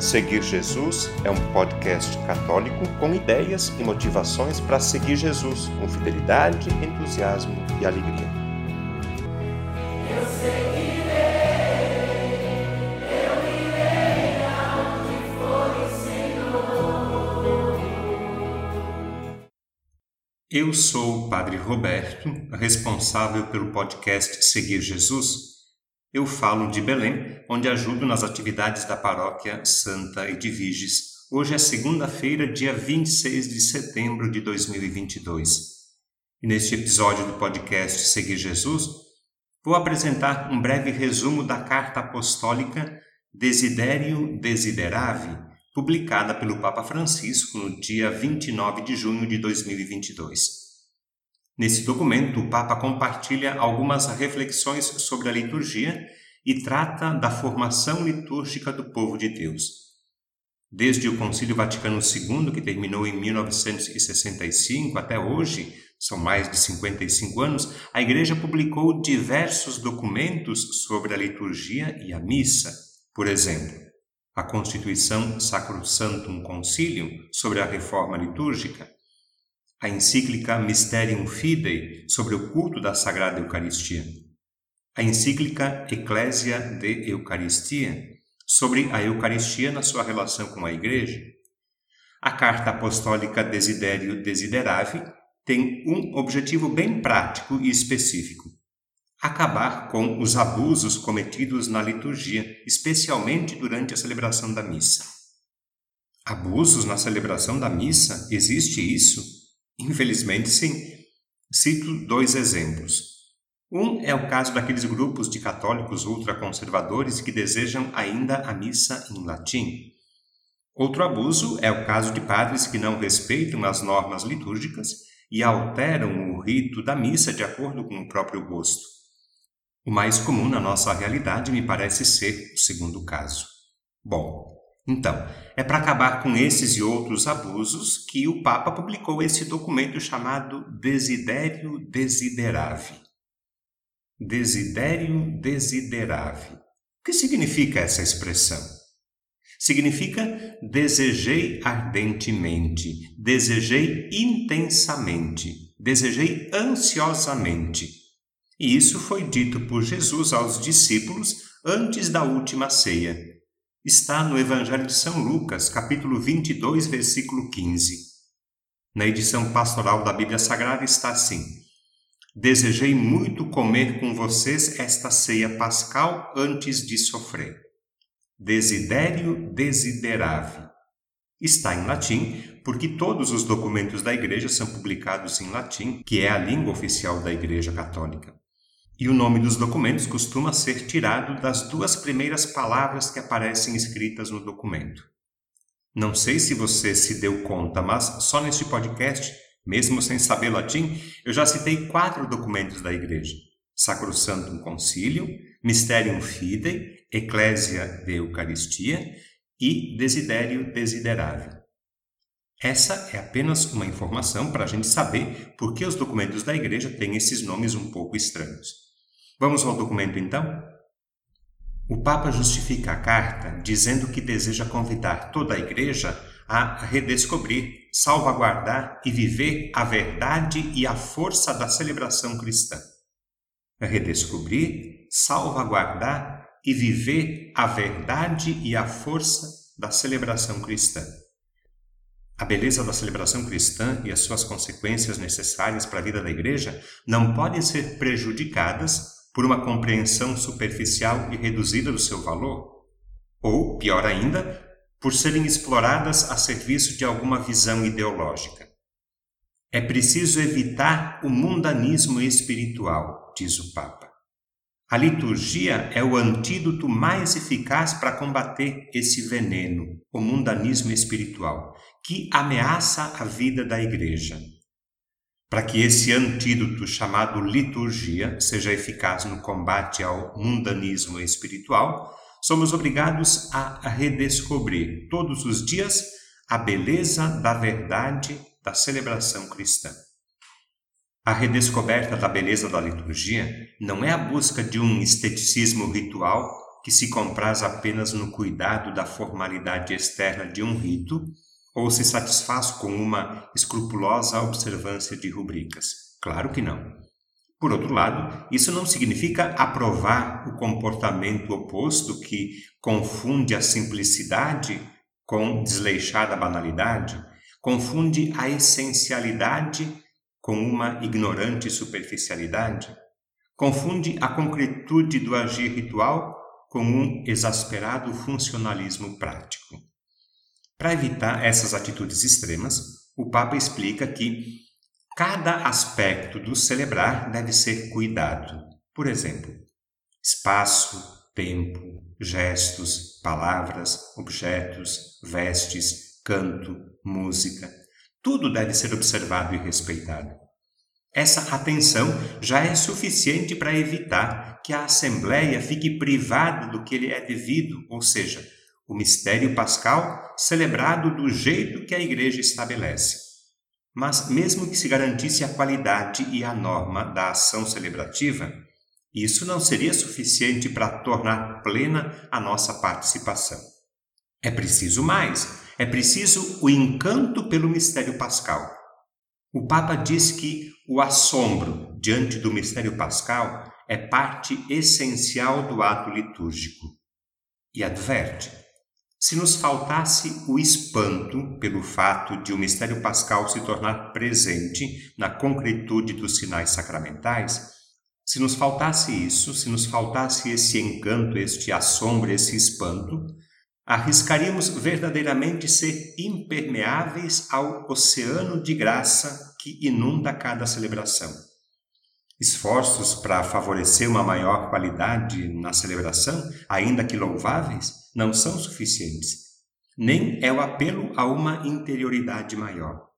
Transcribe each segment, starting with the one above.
Seguir Jesus é um podcast católico com ideias e motivações para seguir Jesus com fidelidade, entusiasmo e alegria. Eu seguirei, eu irei for o Senhor. Eu sou o Padre Roberto, responsável pelo podcast Seguir Jesus eu falo de Belém, onde ajudo nas atividades da paróquia Santa Edviges. Hoje é segunda-feira, dia 26 de setembro de 2022. E neste episódio do podcast Seguir Jesus, vou apresentar um breve resumo da carta apostólica Desiderio Desideravi, publicada pelo Papa Francisco no dia 29 de junho de 2022. Nesse documento, o Papa compartilha algumas reflexões sobre a liturgia e trata da formação litúrgica do povo de Deus. Desde o Concílio Vaticano II, que terminou em 1965 até hoje, são mais de 55 anos, a Igreja publicou diversos documentos sobre a liturgia e a missa. Por exemplo, a Constituição Sacrosanctum Concilium sobre a reforma litúrgica, a encíclica Mysterium Fidei sobre o culto da Sagrada Eucaristia, a encíclica Ecclesia de Eucaristia sobre a Eucaristia na sua relação com a Igreja, a carta apostólica Desiderio Desideravi tem um objetivo bem prático e específico: acabar com os abusos cometidos na liturgia, especialmente durante a celebração da missa. Abusos na celebração da missa? Existe isso? Infelizmente, sim. Cito dois exemplos. Um é o caso daqueles grupos de católicos ultraconservadores que desejam ainda a missa em latim. Outro abuso é o caso de padres que não respeitam as normas litúrgicas e alteram o rito da missa de acordo com o próprio gosto. O mais comum na nossa realidade me parece ser o segundo caso. Bom, então, é para acabar com esses e outros abusos que o Papa publicou esse documento chamado Desiderio Desideravi. Desiderio Desideravi. O que significa essa expressão? Significa desejei ardentemente, desejei intensamente, desejei ansiosamente. E isso foi dito por Jesus aos discípulos antes da última ceia está no Evangelho de São Lucas, capítulo 22, versículo 15. Na edição pastoral da Bíblia Sagrada está assim: Desejei muito comer com vocês esta ceia pascal antes de sofrer. Desiderio desideravi. Está em latim, porque todos os documentos da Igreja são publicados em latim, que é a língua oficial da Igreja Católica e o nome dos documentos costuma ser tirado das duas primeiras palavras que aparecem escritas no documento. Não sei se você se deu conta, mas só neste podcast, mesmo sem saber latim, eu já citei quatro documentos da Igreja: Sacrosantum Concilium, Mysterium Fidei, Ecclesia de Eucaristia e Desiderio Desiderável. Essa é apenas uma informação para a gente saber por que os documentos da Igreja têm esses nomes um pouco estranhos. Vamos ao documento então? O Papa justifica a carta dizendo que deseja convidar toda a Igreja a redescobrir, salvaguardar e viver a verdade e a força da celebração cristã. Redescobrir, salvaguardar e viver a verdade e a força da celebração cristã. A beleza da celebração cristã e as suas consequências necessárias para a vida da Igreja não podem ser prejudicadas por uma compreensão superficial e reduzida do seu valor, ou, pior ainda, por serem exploradas a serviço de alguma visão ideológica. É preciso evitar o mundanismo espiritual, diz o Papa. A liturgia é o antídoto mais eficaz para combater esse veneno, o mundanismo espiritual, que ameaça a vida da Igreja. Para que esse antídoto chamado liturgia seja eficaz no combate ao mundanismo espiritual, somos obrigados a redescobrir todos os dias a beleza da verdade da celebração cristã. A redescoberta da beleza da liturgia não é a busca de um esteticismo ritual que se compraz apenas no cuidado da formalidade externa de um rito ou se satisfaz com uma escrupulosa observância de rubricas? Claro que não. Por outro lado, isso não significa aprovar o comportamento oposto que confunde a simplicidade com desleixada banalidade, confunde a essencialidade com uma ignorante superficialidade, confunde a concretude do agir ritual com um exasperado funcionalismo prático. Para evitar essas atitudes extremas, o Papa explica que cada aspecto do celebrar deve ser cuidado. Por exemplo, espaço, tempo, gestos, palavras, objetos, vestes, canto, música. Tudo deve ser observado e respeitado. Essa atenção já é suficiente para evitar que a Assembleia fique privada do que lhe é devido, ou seja, o mistério pascal celebrado do jeito que a Igreja estabelece. Mas, mesmo que se garantisse a qualidade e a norma da ação celebrativa, isso não seria suficiente para tornar plena a nossa participação. É preciso mais, é preciso o encanto pelo mistério pascal o Papa diz que o assombro diante do mistério pascal é parte essencial do ato litúrgico e adverte: se nos faltasse o espanto pelo fato de o mistério pascal se tornar presente na concretude dos sinais sacramentais, se nos faltasse isso, se nos faltasse esse encanto, este assombro, esse espanto, arriscaríamos verdadeiramente ser impermeáveis ao oceano de graça que inunda cada celebração. Esforços para favorecer uma maior qualidade na celebração, ainda que louváveis, não são suficientes. Nem é o apelo a uma interioridade maior.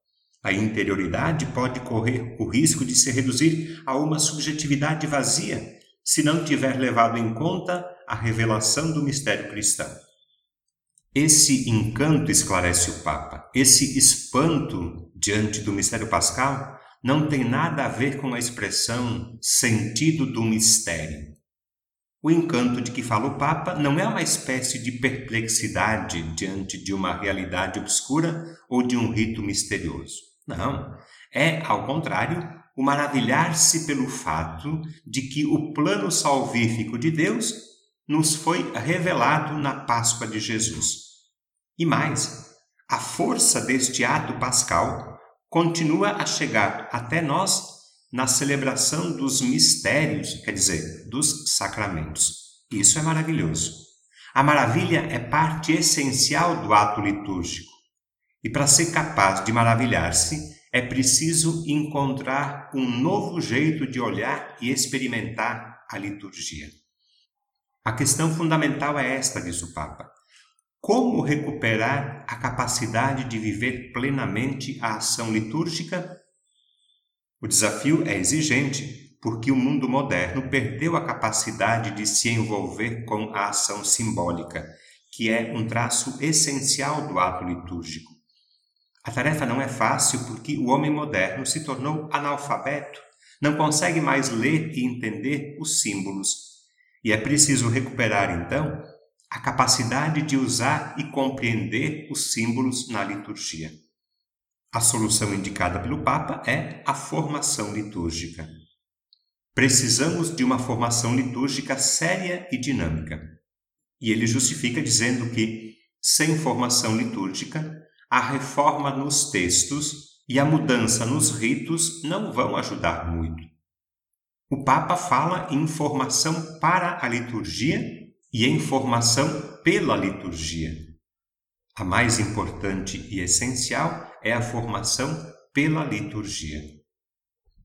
A interioridade pode correr o risco de se reduzir a uma subjetividade vazia, se não tiver levado em conta a revelação do mistério cristão. Esse encanto, esclarece o Papa, esse espanto diante do mistério pascal não tem nada a ver com a expressão sentido do mistério. O encanto de que fala o Papa não é uma espécie de perplexidade diante de uma realidade obscura ou de um rito misterioso. Não. É, ao contrário, o maravilhar-se pelo fato de que o plano salvífico de Deus nos foi revelado na Páscoa de Jesus. E mais, a força deste ato pascal continua a chegar até nós na celebração dos mistérios, quer dizer, dos sacramentos. Isso é maravilhoso. A maravilha é parte essencial do ato litúrgico. E para ser capaz de maravilhar-se, é preciso encontrar um novo jeito de olhar e experimentar a liturgia. A questão fundamental é esta, diz o Papa. Como recuperar a capacidade de viver plenamente a ação litúrgica? O desafio é exigente, porque o mundo moderno perdeu a capacidade de se envolver com a ação simbólica, que é um traço essencial do ato litúrgico. A tarefa não é fácil porque o homem moderno se tornou analfabeto, não consegue mais ler e entender os símbolos. E é preciso recuperar, então, a capacidade de usar e compreender os símbolos na liturgia. A solução indicada pelo Papa é a formação litúrgica. Precisamos de uma formação litúrgica séria e dinâmica. E ele justifica dizendo que, sem formação litúrgica, a reforma nos textos e a mudança nos ritos não vão ajudar muito. O Papa fala em formação para a liturgia e em formação pela liturgia. A mais importante e essencial é a formação pela liturgia.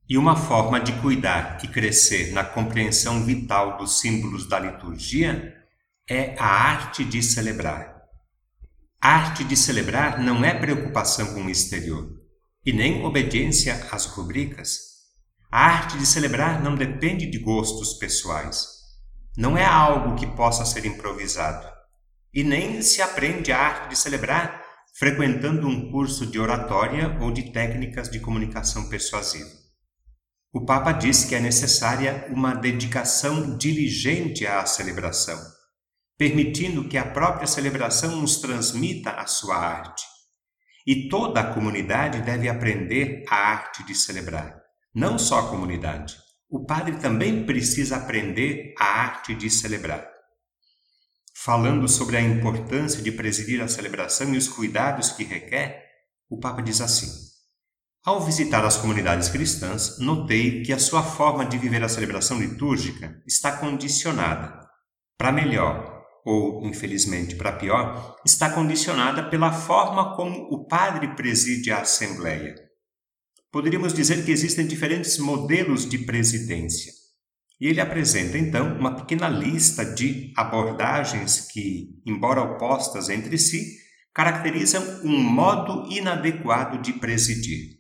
E uma forma de cuidar e crescer na compreensão vital dos símbolos da liturgia é a arte de celebrar. A arte de celebrar não é preocupação com o exterior e nem obediência às rubricas. A arte de celebrar não depende de gostos pessoais não é algo que possa ser improvisado. E nem se aprende a arte de celebrar frequentando um curso de oratória ou de técnicas de comunicação persuasiva. O Papa diz que é necessária uma dedicação diligente à celebração, permitindo que a própria celebração nos transmita a sua arte. E toda a comunidade deve aprender a arte de celebrar, não só a comunidade. O padre também precisa aprender a arte de celebrar. Falando sobre a importância de presidir a celebração e os cuidados que requer, o Papa diz assim: Ao visitar as comunidades cristãs, notei que a sua forma de viver a celebração litúrgica está condicionada, para melhor, ou infelizmente para pior, está condicionada pela forma como o padre preside a Assembleia. Poderíamos dizer que existem diferentes modelos de presidência. E ele apresenta então uma pequena lista de abordagens que, embora opostas entre si, caracterizam um modo inadequado de presidir.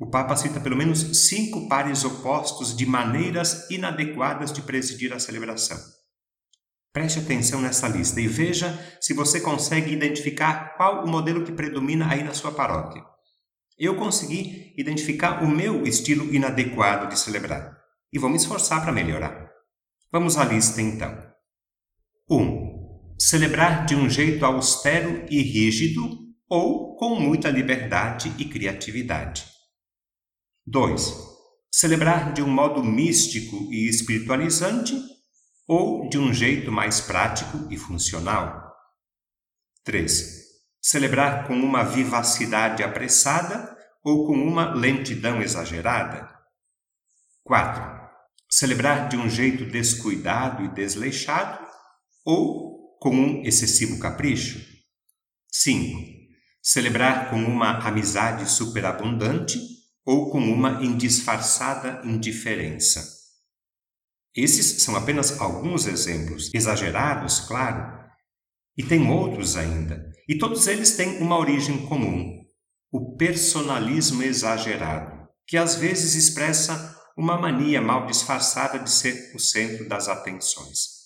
O Papa cita pelo menos cinco pares opostos de maneiras inadequadas de presidir a celebração. Preste atenção nessa lista e veja se você consegue identificar qual o modelo que predomina aí na sua paróquia. Eu consegui identificar o meu estilo inadequado de celebrar e vou me esforçar para melhorar. Vamos à lista então. 1. Um, celebrar de um jeito austero e rígido ou com muita liberdade e criatividade. 2. Celebrar de um modo místico e espiritualizante ou de um jeito mais prático e funcional. 3. Celebrar com uma vivacidade apressada ou com uma lentidão exagerada. 4. Celebrar de um jeito descuidado e desleixado ou com um excessivo capricho. 5. Celebrar com uma amizade superabundante ou com uma indisfarçada indiferença. Esses são apenas alguns exemplos, exagerados, claro, e tem outros ainda, e todos eles têm uma origem comum: o personalismo exagerado, que às vezes expressa uma mania mal disfarçada de ser o centro das atenções.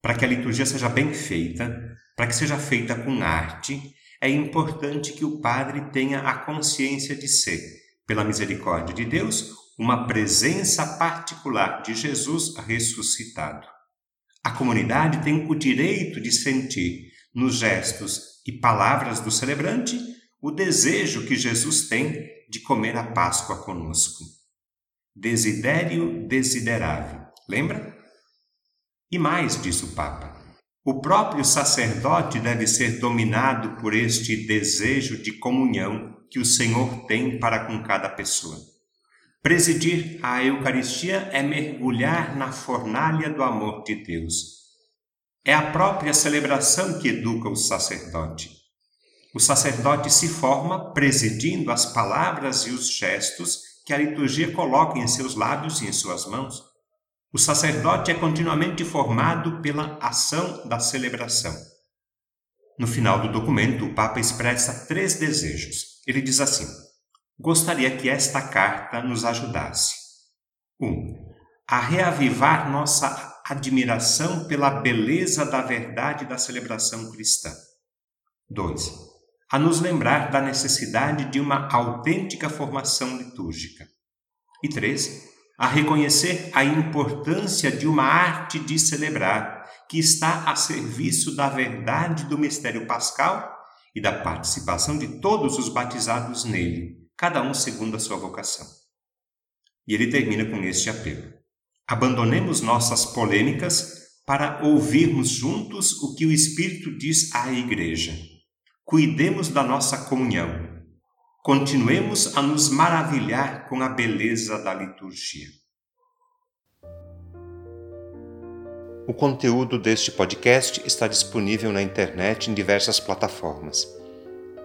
Para que a liturgia seja bem feita, para que seja feita com arte, é importante que o padre tenha a consciência de ser, pela misericórdia de Deus, uma presença particular de Jesus ressuscitado. A comunidade tem o direito de sentir, nos gestos e palavras do celebrante, o desejo que Jesus tem de comer a Páscoa conosco. Desidério desiderável, lembra? E mais, diz o Papa, o próprio sacerdote deve ser dominado por este desejo de comunhão que o Senhor tem para com cada pessoa. Presidir a Eucaristia é mergulhar na fornalha do amor de Deus. É a própria celebração que educa o sacerdote. O sacerdote se forma presidindo as palavras e os gestos que a liturgia coloca em seus lábios e em suas mãos. O sacerdote é continuamente formado pela ação da celebração. No final do documento, o Papa expressa três desejos. Ele diz assim: gostaria que esta carta nos ajudasse. 1. Um, a reavivar nossa admiração pela beleza da verdade da celebração cristã. 2. A nos lembrar da necessidade de uma autêntica formação litúrgica. E 3. A reconhecer a importância de uma arte de celebrar que está a serviço da verdade do mistério pascal e da participação de todos os batizados nele, cada um segundo a sua vocação. E ele termina com este apelo: Abandonemos nossas polêmicas para ouvirmos juntos o que o Espírito diz à Igreja. Cuidemos da nossa comunhão. Continuemos a nos maravilhar com a beleza da liturgia. O conteúdo deste podcast está disponível na internet em diversas plataformas.